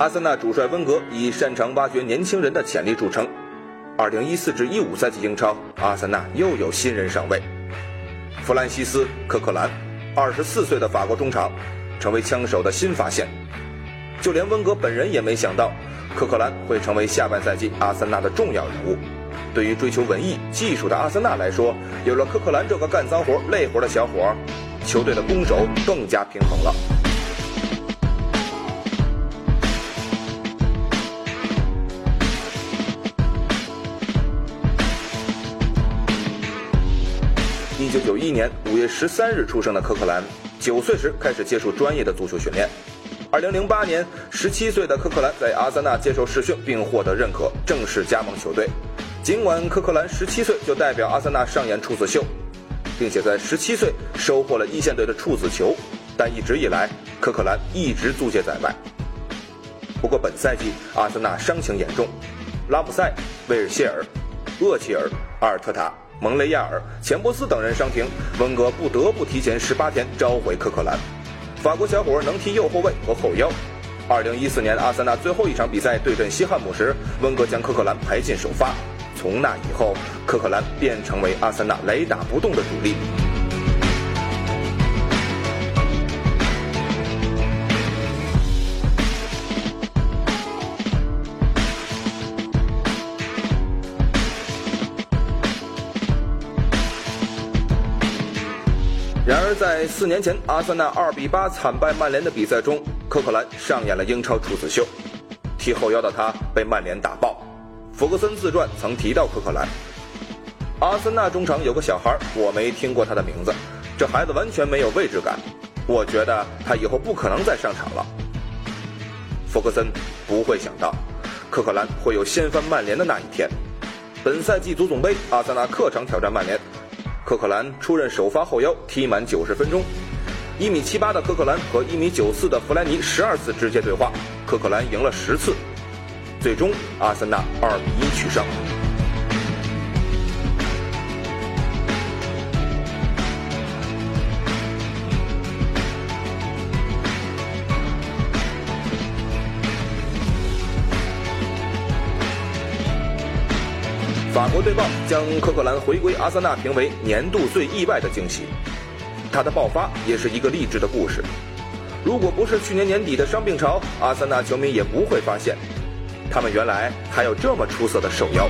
阿森纳主帅温格以擅长挖掘年轻人的潜力著称。2014至15赛季英超，阿森纳又有新人上位，弗兰西斯·科克兰，24岁的法国中场，成为枪手的新发现。就连温格本人也没想到，科克兰会成为下半赛季阿森纳的重要人物。对于追求文艺技术的阿森纳来说，有了科克兰这个干脏活累活的小伙，球队的攻守更加平衡了。一九九一年五月十三日出生的科克兰，九岁时开始接触专业的足球训练。二零零八年，十七岁的科克兰在阿森纳接受试训并获得认可，正式加盟球队。尽管科克兰十七岁就代表阿森纳上演处子秀，并且在十七岁收获了一线队的处子球，但一直以来，科克兰一直租借在外。不过本赛季阿森纳伤情严重，拉姆塞、威尔谢尔、厄齐尔、阿尔特塔。蒙雷亚尔、钱伯斯等人伤停，温格不得不提前十八天召回科克兰。法国小伙能踢右后卫和后腰。二零一四年阿森纳最后一场比赛对阵西汉姆时，温格将科克兰排进首发。从那以后，科克兰便成为阿森纳雷打不动的主力。然而，在四年前阿森纳二比八惨败曼联的比赛中，科克兰上演了英超处子秀。踢后腰的他被曼联打爆。弗格森自传曾提到科克兰。阿森纳中场有个小孩，我没听过他的名字。这孩子完全没有位置感，我觉得他以后不可能再上场了。弗格森不会想到，科克兰会有掀翻曼联的那一天。本赛季足总杯，阿森纳客场挑战曼联。科克兰出任首发后腰，踢满九十分钟。一米七八的科克兰和一米九四的弗莱尼十二次直接对话，科克兰赢了十次。最终，阿森纳二比一取胜。法国队报将科克兰回归阿森纳评为年度最意外的惊喜，他的爆发也是一个励志的故事。如果不是去年年底的伤病潮，阿森纳球迷也不会发现，他们原来还有这么出色的守腰。